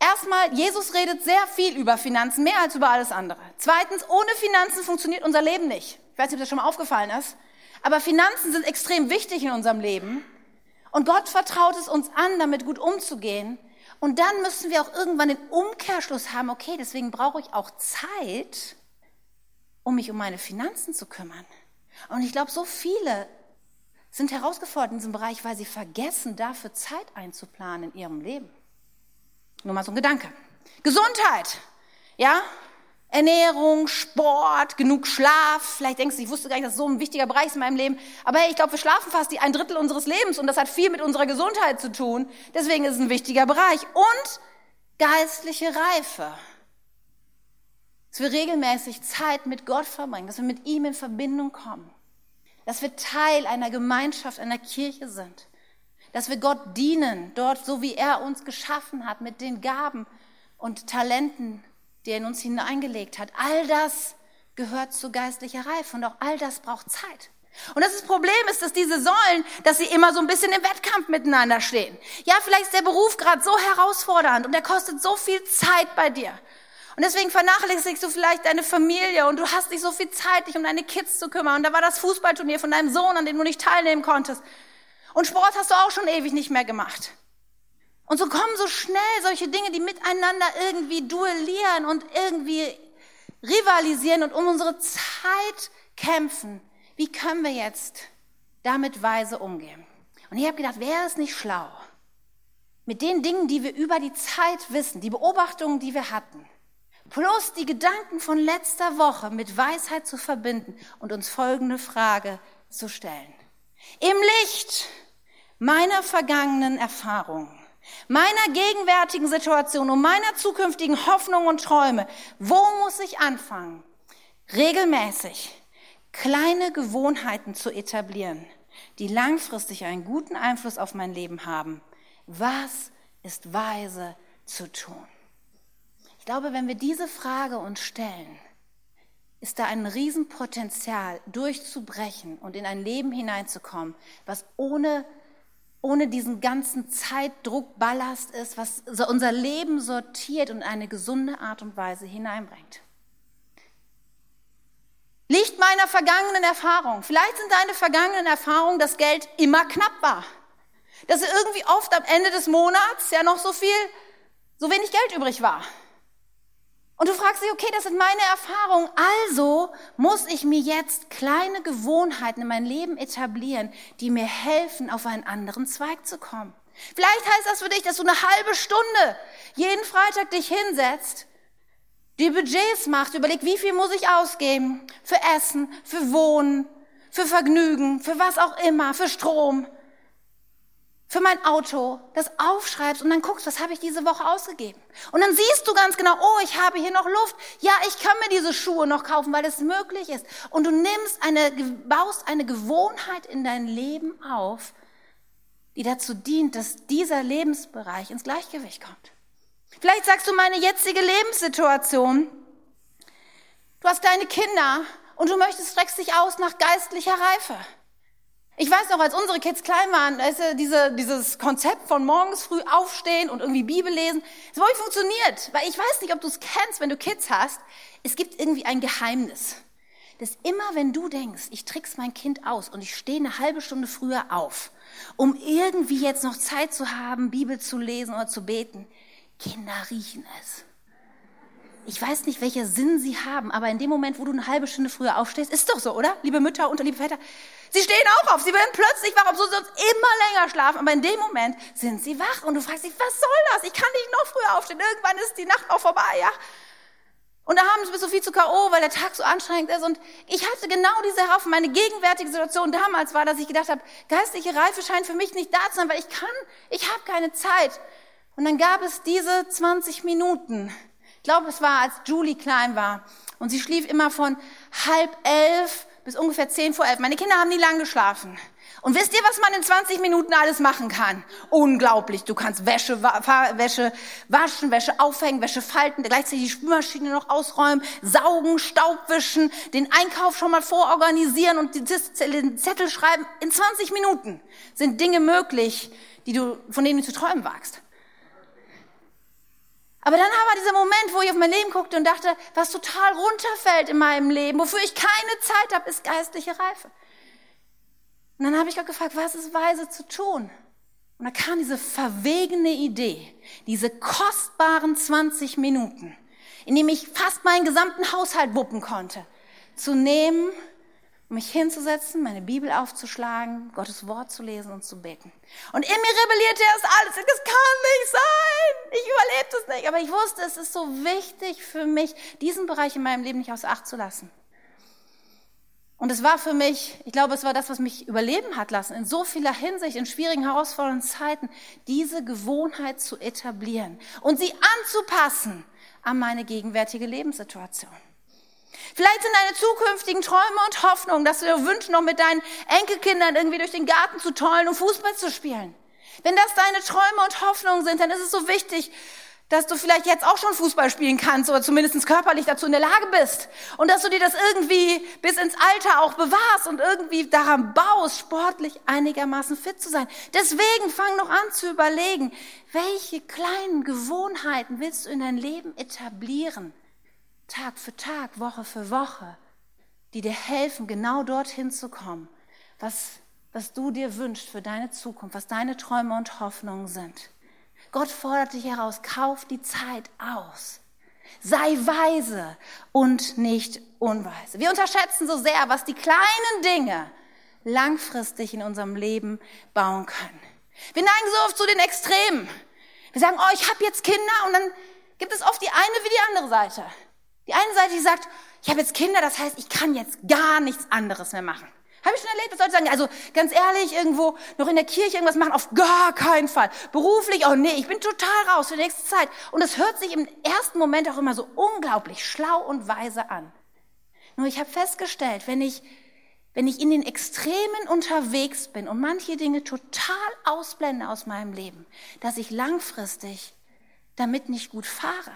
erstmal, Jesus redet sehr viel über Finanzen, mehr als über alles andere. Zweitens, ohne Finanzen funktioniert unser Leben nicht. Ich weiß nicht, ob das schon mal aufgefallen ist. Aber Finanzen sind extrem wichtig in unserem Leben. Und Gott vertraut es uns an, damit gut umzugehen. Und dann müssen wir auch irgendwann den Umkehrschluss haben, okay, deswegen brauche ich auch Zeit, um mich um meine Finanzen zu kümmern. Und ich glaube, so viele sind herausgefordert in diesem Bereich, weil sie vergessen, dafür Zeit einzuplanen in ihrem Leben. Nur mal so ein Gedanke. Gesundheit. Ja, Ernährung, Sport, genug Schlaf. Vielleicht denkst du, ich wusste gar nicht, dass so ein wichtiger Bereich ist in meinem Leben. Aber hey, ich glaube, wir schlafen fast ein Drittel unseres Lebens und das hat viel mit unserer Gesundheit zu tun. Deswegen ist es ein wichtiger Bereich. Und geistliche Reife. Dass wir regelmäßig Zeit mit Gott verbringen, dass wir mit ihm in Verbindung kommen. Dass wir Teil einer Gemeinschaft, einer Kirche sind. Dass wir Gott dienen, dort so wie er uns geschaffen hat, mit den Gaben und Talenten, der in uns hineingelegt hat. All das gehört zu geistlicher Reife und auch all das braucht Zeit. Und das, Problem ist, dass diese Säulen, dass sie immer so ein bisschen im Wettkampf miteinander stehen. Ja, vielleicht ist der Beruf gerade so herausfordernd und der kostet so viel Zeit bei dir. Und deswegen vernachlässigst du vielleicht deine Familie und du hast nicht so viel Zeit, dich um deine Kids zu kümmern. Und da war das Fußballturnier von deinem Sohn, an dem du nicht teilnehmen konntest. Und Sport hast du auch schon ewig nicht mehr gemacht. Und so kommen so schnell solche Dinge, die miteinander irgendwie duellieren und irgendwie rivalisieren und um unsere Zeit kämpfen. Wie können wir jetzt damit weise umgehen? Und ich habe gedacht, wäre es nicht schlau, mit den Dingen, die wir über die Zeit wissen, die Beobachtungen, die wir hatten, plus die Gedanken von letzter Woche mit Weisheit zu verbinden und uns folgende Frage zu stellen. Im Licht meiner vergangenen Erfahrungen meiner gegenwärtigen Situation und meiner zukünftigen Hoffnung und Träume, wo muss ich anfangen? Regelmäßig kleine Gewohnheiten zu etablieren, die langfristig einen guten Einfluss auf mein Leben haben. Was ist weise zu tun? Ich glaube, wenn wir diese Frage uns stellen, ist da ein Riesenpotenzial, durchzubrechen und in ein Leben hineinzukommen, was ohne ohne diesen ganzen Zeitdruck Ballast ist, was unser Leben sortiert und eine gesunde Art und Weise hineinbringt. Liegt meiner vergangenen Erfahrung. Vielleicht sind deine vergangenen Erfahrungen, dass Geld immer knapp war. Dass irgendwie oft am Ende des Monats ja noch so viel, so wenig Geld übrig war. Und du fragst dich, okay, das sind meine Erfahrungen, also muss ich mir jetzt kleine Gewohnheiten in mein Leben etablieren, die mir helfen, auf einen anderen Zweig zu kommen. Vielleicht heißt das für dich, dass du eine halbe Stunde jeden Freitag dich hinsetzt, die Budgets macht, überleg, wie viel muss ich ausgeben für Essen, für Wohnen, für Vergnügen, für was auch immer, für Strom für mein Auto, das aufschreibst und dann guckst, was habe ich diese Woche ausgegeben. Und dann siehst du ganz genau, oh, ich habe hier noch Luft. Ja, ich kann mir diese Schuhe noch kaufen, weil es möglich ist. Und du nimmst eine, baust eine Gewohnheit in dein Leben auf, die dazu dient, dass dieser Lebensbereich ins Gleichgewicht kommt. Vielleicht sagst du meine jetzige Lebenssituation. Du hast deine Kinder und du möchtest, streckst dich aus nach geistlicher Reife. Ich weiß noch, als unsere Kids klein waren, ist ja diese, dieses Konzept von morgens früh aufstehen und irgendwie Bibel lesen. Das hat nicht funktioniert, weil ich weiß nicht, ob du es kennst, wenn du Kids hast. Es gibt irgendwie ein Geheimnis. Dass immer, wenn du denkst, ich trick's mein Kind aus und ich stehe eine halbe Stunde früher auf, um irgendwie jetzt noch Zeit zu haben, Bibel zu lesen oder zu beten, Kinder riechen es. Ich weiß nicht, welcher Sinn sie haben, aber in dem Moment, wo du eine halbe Stunde früher aufstehst, ist doch so, oder? Liebe Mütter und liebe Väter, Sie stehen auch auf, sie werden plötzlich wach, obwohl sie sonst immer länger schlafen, aber in dem Moment sind sie wach und du fragst dich, was soll das? Ich kann nicht noch früher aufstehen, irgendwann ist die Nacht auch vorbei, ja? Und da haben sie so viel zu K.O., weil der Tag so anstrengend ist. Und ich hatte genau diese Haufen. Meine gegenwärtige Situation damals war, dass ich gedacht habe, geistliche Reife scheint für mich nicht da zu sein, weil ich kann, ich habe keine Zeit. Und dann gab es diese 20 Minuten. Ich glaube, es war, als Julie klein war. Und sie schlief immer von halb elf bis ungefähr zehn vor elf. Meine Kinder haben nie lang geschlafen. Und wisst ihr, was man in 20 Minuten alles machen kann? Unglaublich. Du kannst Wäsche, Wäsche waschen, Wäsche aufhängen, Wäsche falten, gleichzeitig die Spülmaschine noch ausräumen, saugen, Staub wischen, den Einkauf schon mal vororganisieren und den Zettel schreiben. In 20 Minuten sind Dinge möglich, die du, von denen du zu träumen wagst. Aber dann war dieser Moment, wo ich auf mein Leben guckte und dachte, was total runterfällt in meinem Leben, wofür ich keine Zeit habe, ist geistliche Reife. Und dann habe ich Gott gefragt, was ist weise zu tun? Und da kam diese verwegene Idee, diese kostbaren 20 Minuten, in dem ich fast meinen gesamten Haushalt wuppen konnte, zu nehmen mich hinzusetzen, meine Bibel aufzuschlagen, Gottes Wort zu lesen und zu beten. Und in mir rebellierte erst alles. Das kann nicht sein. Ich überlebe das nicht. Aber ich wusste, es ist so wichtig für mich, diesen Bereich in meinem Leben nicht außer Acht zu lassen. Und es war für mich, ich glaube, es war das, was mich überleben hat lassen, in so vieler Hinsicht, in schwierigen, herausfordernden Zeiten, diese Gewohnheit zu etablieren und sie anzupassen an meine gegenwärtige Lebenssituation. Vielleicht sind deine zukünftigen Träume und Hoffnungen, dass du dir wünschst, noch mit deinen Enkelkindern irgendwie durch den Garten zu tollen und Fußball zu spielen. Wenn das deine Träume und Hoffnungen sind, dann ist es so wichtig, dass du vielleicht jetzt auch schon Fußball spielen kannst oder zumindest körperlich dazu in der Lage bist. Und dass du dir das irgendwie bis ins Alter auch bewahrst und irgendwie daran baust, sportlich einigermaßen fit zu sein. Deswegen fang noch an zu überlegen, welche kleinen Gewohnheiten willst du in dein Leben etablieren? Tag für Tag, Woche für Woche, die dir helfen, genau dorthin zu kommen, was, was du dir wünschst für deine Zukunft, was deine Träume und Hoffnungen sind. Gott fordert dich heraus, kauf die Zeit aus. Sei weise und nicht unweise. Wir unterschätzen so sehr, was die kleinen Dinge langfristig in unserem Leben bauen können. Wir neigen so oft zu den Extremen. Wir sagen, oh, ich habe jetzt Kinder und dann gibt es oft die eine wie die andere Seite. Die eine Seite, die sagt, ich habe jetzt Kinder, das heißt, ich kann jetzt gar nichts anderes mehr machen. Habe ich schon erlebt, dass Leute sagen, also ganz ehrlich, irgendwo noch in der Kirche irgendwas machen, auf gar keinen Fall. Beruflich, oh nee, ich bin total raus für die nächste Zeit. Und es hört sich im ersten Moment auch immer so unglaublich schlau und weise an. Nur ich habe festgestellt, wenn ich, wenn ich in den Extremen unterwegs bin und manche Dinge total ausblende aus meinem Leben, dass ich langfristig damit nicht gut fahre.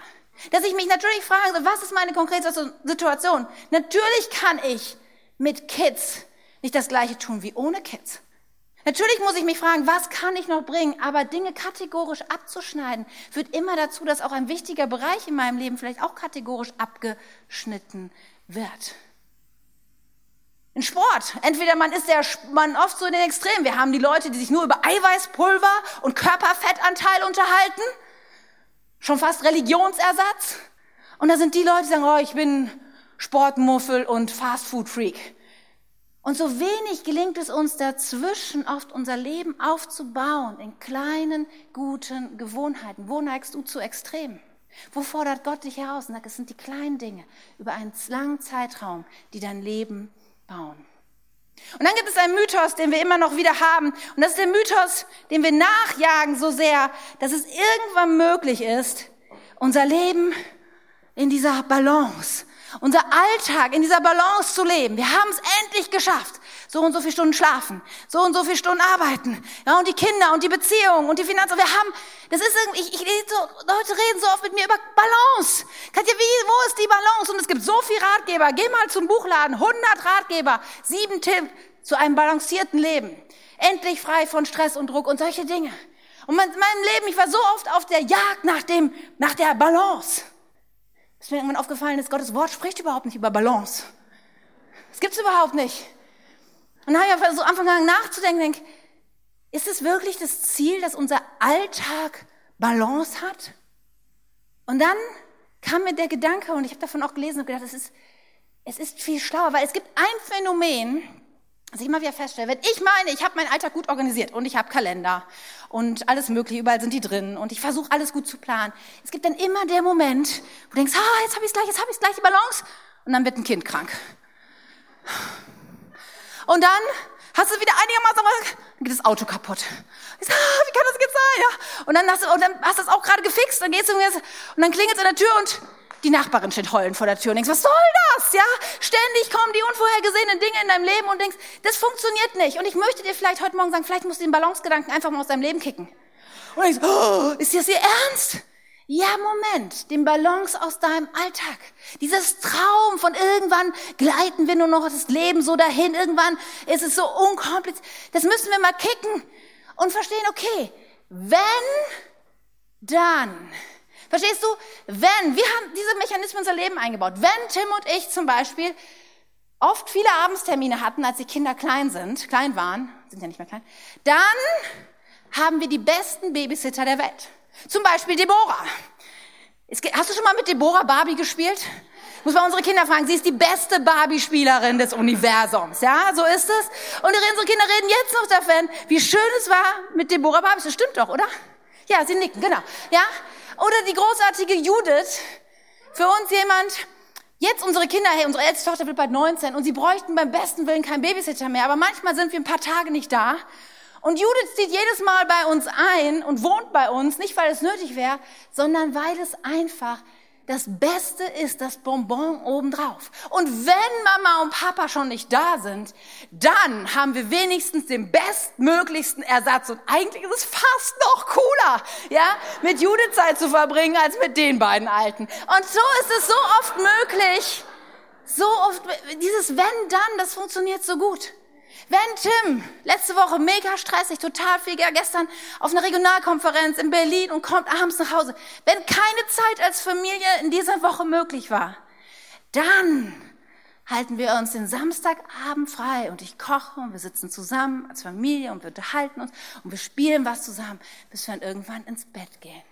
Dass ich mich natürlich frage, was ist meine konkrete Situation? Natürlich kann ich mit Kids nicht das gleiche tun wie ohne Kids. Natürlich muss ich mich fragen, was kann ich noch bringen? Aber Dinge kategorisch abzuschneiden, führt immer dazu, dass auch ein wichtiger Bereich in meinem Leben vielleicht auch kategorisch abgeschnitten wird. In Sport. Entweder man ist der man oft so in den Extremen. Wir haben die Leute, die sich nur über Eiweißpulver und Körperfettanteil unterhalten schon fast Religionsersatz. Und da sind die Leute, die sagen, oh, ich bin Sportmuffel und Fastfood-Freak. Und so wenig gelingt es uns dazwischen oft unser Leben aufzubauen in kleinen, guten Gewohnheiten. Wo neigst du zu Extremen? Wo fordert Gott dich heraus und sagt, es sind die kleinen Dinge über einen langen Zeitraum, die dein Leben bauen. Und dann gibt es einen Mythos, den wir immer noch wieder haben. Und das ist der Mythos, den wir nachjagen so sehr, dass es irgendwann möglich ist, unser Leben in dieser Balance, unser Alltag in dieser Balance zu leben. Wir haben es endlich geschafft. So und so viele Stunden schlafen, so und so viele Stunden arbeiten, ja, und die Kinder und die Beziehungen und die Finanzen. Wir haben, das ist irgendwie, ich, ich so, Leute reden so oft mit mir über Balance. Katja, wie, wo ist die Balance? Und es gibt so viele Ratgeber. Geh mal zum Buchladen, 100 Ratgeber, sieben Tipps zu einem balancierten Leben. Endlich frei von Stress und Druck und solche Dinge. Und in meinem Leben, ich war so oft auf der Jagd nach dem, nach der Balance. Dass mir irgendwann aufgefallen ist, Gottes Wort spricht überhaupt nicht über Balance. Das gibt's überhaupt nicht. Und dann habe ich so angefangen nachzudenken, denk, ist es wirklich das Ziel, dass unser Alltag Balance hat? Und dann kam mir der Gedanke, und ich habe davon auch gelesen und gedacht, es ist, es ist viel schlauer, weil es gibt ein Phänomen, das ich immer wieder feststelle. Wenn ich meine, ich habe meinen Alltag gut organisiert und ich habe Kalender und alles mögliche, überall sind die drin und ich versuche alles gut zu planen. Es gibt dann immer der Moment, wo du denkst, ah, jetzt habe ich gleich, jetzt habe ich gleich, die Balance. Und dann wird ein Kind krank. Und dann hast du wieder einigermaßen, dann geht das Auto kaputt. Ich sag, ah, wie kann das jetzt sein? Ja. Und dann hast du, und dann hast du es auch gerade gefixt, dann gehst du und dann klingelt es an der Tür und die Nachbarin steht heulend vor der Tür und denkst, was soll das? Ja, ständig kommen die unvorhergesehenen Dinge in deinem Leben und denkst, das funktioniert nicht. Und ich möchte dir vielleicht heute Morgen sagen, vielleicht musst du den Balancegedanken einfach mal aus deinem Leben kicken. Und denkst, oh, ist das ihr Ernst? Ja, Moment, den Balance aus deinem Alltag. Dieses Traum von irgendwann gleiten wir nur noch das Leben so dahin, irgendwann ist es so unkompliziert. Das müssen wir mal kicken und verstehen, okay, wenn, dann. Verstehst du? Wenn, wir haben diese Mechanismen in unser Leben eingebaut. Wenn Tim und ich zum Beispiel oft viele Abendstermine hatten, als die Kinder klein sind, klein waren, sind ja nicht mehr klein, dann haben wir die besten Babysitter der Welt. Zum Beispiel Deborah. Hast du schon mal mit Deborah Barbie gespielt? Muss man unsere Kinder fragen. Sie ist die beste Barbie-Spielerin des Universums. Ja, so ist es. Und unsere Kinder reden jetzt noch davon, wie schön es war mit Deborah Barbie. Das stimmt doch, oder? Ja, sie nicken, genau. Ja? Oder die großartige Judith. Für uns jemand, jetzt unsere Kinder, hey, unsere älteste Tochter wird bald 19 und sie bräuchten beim besten Willen keinen Babysitter mehr. Aber manchmal sind wir ein paar Tage nicht da. Und Judith zieht jedes Mal bei uns ein und wohnt bei uns, nicht weil es nötig wäre, sondern weil es einfach das Beste ist das Bonbon obendrauf. Und wenn Mama und Papa schon nicht da sind, dann haben wir wenigstens den bestmöglichsten Ersatz. Und eigentlich ist es fast noch cooler, ja, mit Judith Zeit zu verbringen, als mit den beiden Alten. Und so ist es so oft möglich. So oft, dieses wenn dann, das funktioniert so gut. Wenn Tim, letzte Woche mega stressig, total viel, gestern auf einer Regionalkonferenz in Berlin und kommt abends nach Hause, wenn keine Zeit als Familie in dieser Woche möglich war, dann halten wir uns den Samstagabend frei und ich koche und wir sitzen zusammen als Familie und wir unterhalten uns und wir spielen was zusammen, bis wir dann irgendwann ins Bett gehen.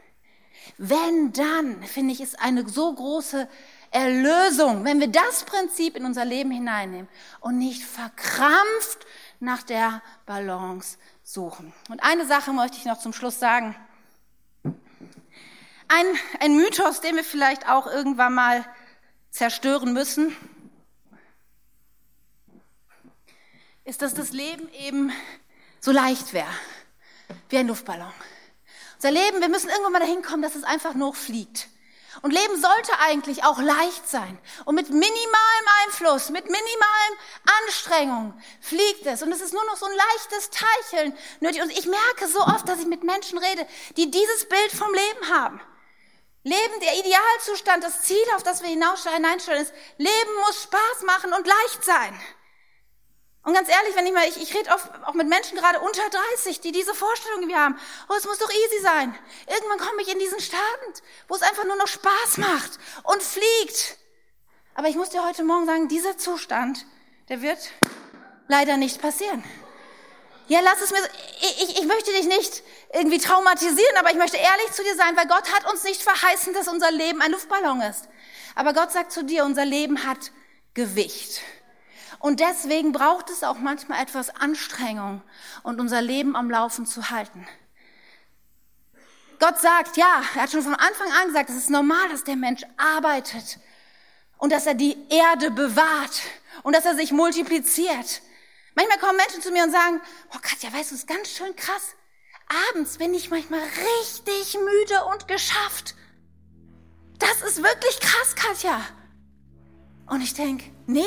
Wenn dann, finde ich, ist eine so große Erlösung, wenn wir das Prinzip in unser Leben hineinnehmen und nicht verkrampft nach der Balance suchen. Und eine Sache möchte ich noch zum Schluss sagen. Ein, ein Mythos, den wir vielleicht auch irgendwann mal zerstören müssen, ist, dass das Leben eben so leicht wäre, wie ein Luftballon. Unser Leben, wir müssen irgendwann mal dahin kommen, dass es einfach nur fliegt. Und Leben sollte eigentlich auch leicht sein. Und mit minimalem Einfluss, mit minimalem Anstrengung fliegt es. Und es ist nur noch so ein leichtes Teilchen nötig. Und ich merke so oft, dass ich mit Menschen rede, die dieses Bild vom Leben haben. Leben, der Idealzustand, das Ziel, auf das wir hineinstellen, ist, Leben muss Spaß machen und leicht sein. Und ganz ehrlich, wenn ich mal, ich, ich rede oft auch mit Menschen gerade unter 30, die diese Vorstellung wir haben. Oh, es muss doch easy sein. Irgendwann komme ich in diesen Stand, wo es einfach nur noch Spaß macht und fliegt. Aber ich muss dir heute Morgen sagen, dieser Zustand, der wird leider nicht passieren. Ja, lass es mir, ich, ich, ich möchte dich nicht irgendwie traumatisieren, aber ich möchte ehrlich zu dir sein, weil Gott hat uns nicht verheißen, dass unser Leben ein Luftballon ist. Aber Gott sagt zu dir, unser Leben hat Gewicht. Und deswegen braucht es auch manchmal etwas Anstrengung und unser Leben am Laufen zu halten. Gott sagt, ja, er hat schon von Anfang an gesagt, es ist normal, dass der Mensch arbeitet und dass er die Erde bewahrt und dass er sich multipliziert. Manchmal kommen Menschen zu mir und sagen, oh Katja, weißt du, es ist ganz schön krass. Abends bin ich manchmal richtig müde und geschafft. Das ist wirklich krass, Katja. Und ich denke, nee,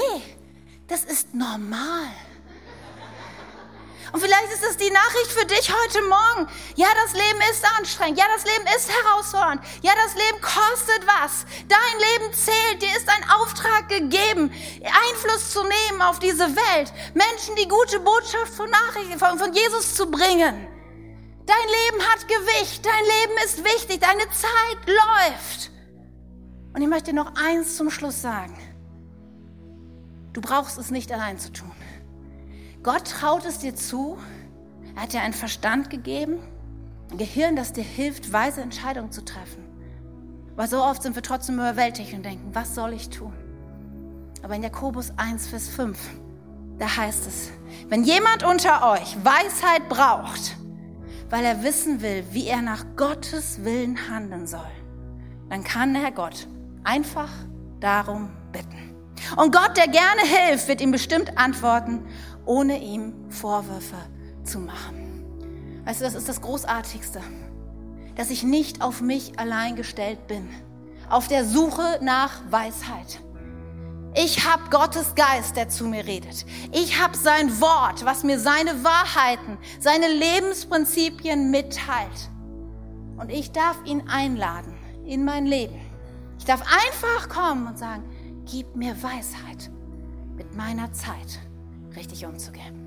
das ist normal. Und vielleicht ist es die Nachricht für dich heute Morgen. Ja, das Leben ist anstrengend. Ja, das Leben ist herausfordernd. Ja, das Leben kostet was. Dein Leben zählt. Dir ist ein Auftrag gegeben, Einfluss zu nehmen auf diese Welt. Menschen die gute Botschaft von, Nachricht, von, von Jesus zu bringen. Dein Leben hat Gewicht. Dein Leben ist wichtig. Deine Zeit läuft. Und ich möchte noch eins zum Schluss sagen. Du brauchst es nicht allein zu tun. Gott traut es dir zu. Er hat dir einen Verstand gegeben, ein Gehirn, das dir hilft, weise Entscheidungen zu treffen. Aber so oft sind wir trotzdem überwältigt und denken, was soll ich tun? Aber in Jakobus 1, Vers 5, da heißt es, wenn jemand unter euch Weisheit braucht, weil er wissen will, wie er nach Gottes Willen handeln soll, dann kann er Gott einfach darum. Und Gott, der gerne hilft, wird ihm bestimmt antworten, ohne ihm Vorwürfe zu machen. Weißt du, das ist das Großartigste, dass ich nicht auf mich allein gestellt bin, auf der Suche nach Weisheit. Ich habe Gottes Geist, der zu mir redet. Ich habe sein Wort, was mir seine Wahrheiten, seine Lebensprinzipien mitteilt. Und ich darf ihn einladen in mein Leben. Ich darf einfach kommen und sagen, gib mir Weisheit, mit meiner Zeit richtig umzugehen.